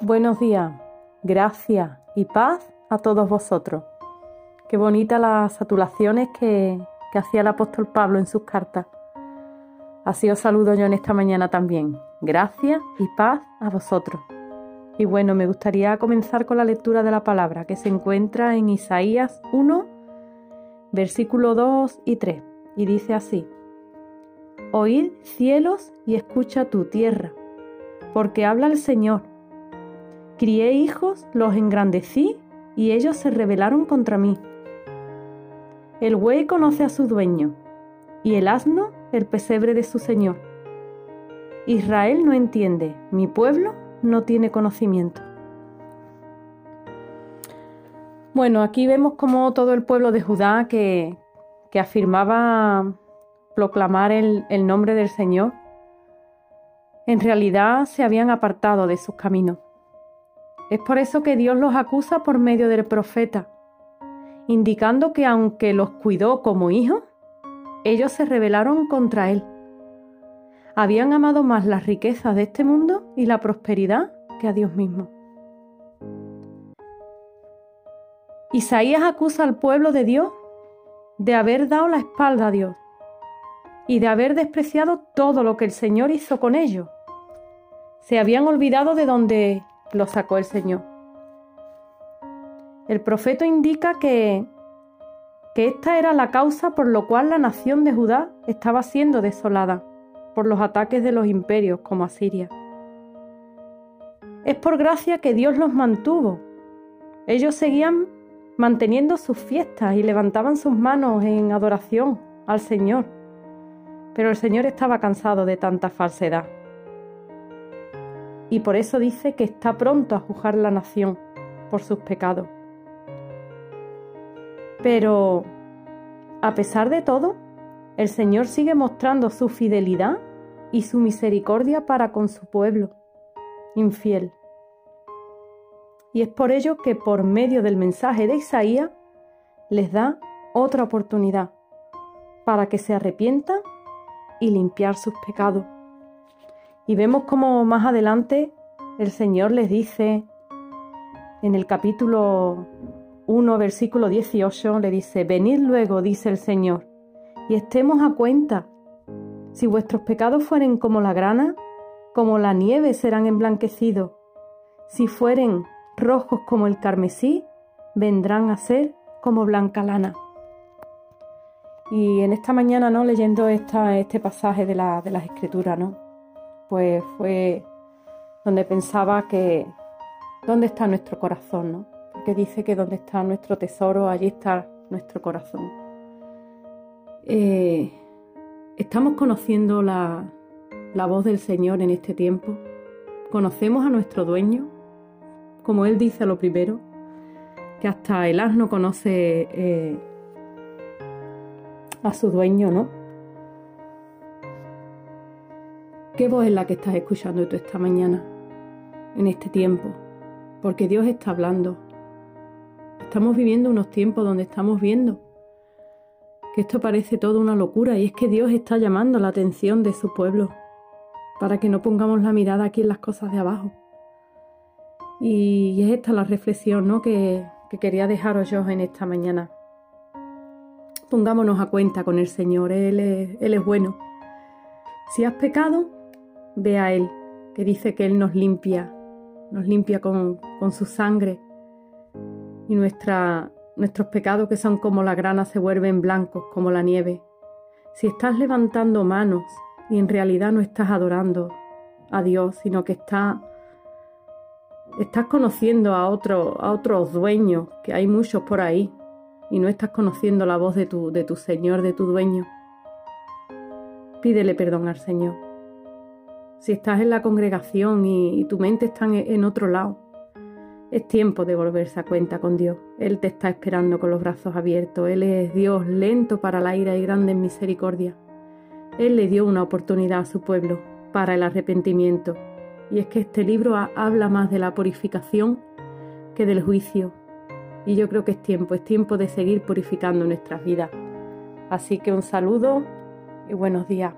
Buenos días, gracias y paz a todos vosotros. Qué bonitas las saturaciones que, que hacía el apóstol Pablo en sus cartas. Así os saludo yo en esta mañana también. Gracias y paz a vosotros. Y bueno, me gustaría comenzar con la lectura de la palabra que se encuentra en Isaías 1, versículo 2 y 3. Y dice así, Oíd cielos y escucha tu tierra, porque habla el Señor Crié hijos, los engrandecí y ellos se rebelaron contra mí. El buey conoce a su dueño y el asno el pesebre de su señor. Israel no entiende, mi pueblo no tiene conocimiento. Bueno, aquí vemos como todo el pueblo de Judá que, que afirmaba proclamar el, el nombre del Señor, en realidad se habían apartado de sus caminos. Es por eso que Dios los acusa por medio del profeta, indicando que aunque los cuidó como hijos, ellos se rebelaron contra Él. Habían amado más las riquezas de este mundo y la prosperidad que a Dios mismo. Isaías acusa al pueblo de Dios de haber dado la espalda a Dios y de haber despreciado todo lo que el Señor hizo con ellos. Se habían olvidado de donde lo sacó el Señor. El profeta indica que, que esta era la causa por lo cual la nación de Judá estaba siendo desolada por los ataques de los imperios como Asiria. Es por gracia que Dios los mantuvo. Ellos seguían manteniendo sus fiestas y levantaban sus manos en adoración al Señor. Pero el Señor estaba cansado de tanta falsedad y por eso dice que está pronto a juzgar la nación por sus pecados. Pero, a pesar de todo, el Señor sigue mostrando su fidelidad y su misericordia para con su pueblo, infiel. Y es por ello que por medio del mensaje de Isaías les da otra oportunidad para que se arrepientan y limpiar sus pecados. Y vemos como más adelante el Señor les dice en el capítulo 1, versículo 18, le dice, venid luego, dice el Señor, y estemos a cuenta. Si vuestros pecados fueren como la grana, como la nieve serán emblanquecidos. Si fueren rojos como el carmesí, vendrán a ser como blanca lana. Y en esta mañana, ¿no? Leyendo esta, este pasaje de, la, de las escrituras, ¿no? Pues fue donde pensaba que dónde está nuestro corazón, ¿no? Porque dice que donde está nuestro tesoro, allí está nuestro corazón. Eh, estamos conociendo la, la voz del Señor en este tiempo. Conocemos a nuestro dueño, como Él dice lo primero, que hasta el asno conoce eh, a su dueño, ¿no? ¿Qué voz es la que estás escuchando tú esta mañana, en este tiempo? Porque Dios está hablando. Estamos viviendo unos tiempos donde estamos viendo que esto parece toda una locura y es que Dios está llamando la atención de su pueblo para que no pongamos la mirada aquí en las cosas de abajo. Y es esta la reflexión ¿no? que, quería dejaros yo en esta mañana. Pongámonos a cuenta con el Señor, Él Él es bueno. Si has pecado, Ve a Él, que dice que Él nos limpia, nos limpia con, su sangre y nuestra, nuestros pecados que son como la grana se vuelven blancos como la nieve. Si estás levantando manos y en realidad no estás adorando a Dios, sino que estás, estás conociendo a, otro, a otros dueños, que hay muchos por ahí, y no estás conociendo la voz de tu, de tu Señor, de tu dueño, pídele perdón al Señor si estás en la congregación y, tu mente está en, otro lado, es tiempo de volverse a cuenta con Dios. Él te está esperando con los brazos abiertos. Él es Dios lento para la ira y grande en misericordia. Él le dio una oportunidad a su pueblo para el arrepentimiento. Y es que este libro habla más de la purificación que del juicio. Y yo creo que es tiempo, es tiempo de seguir purificando nuestras vidas. Así que un saludo y buenos días.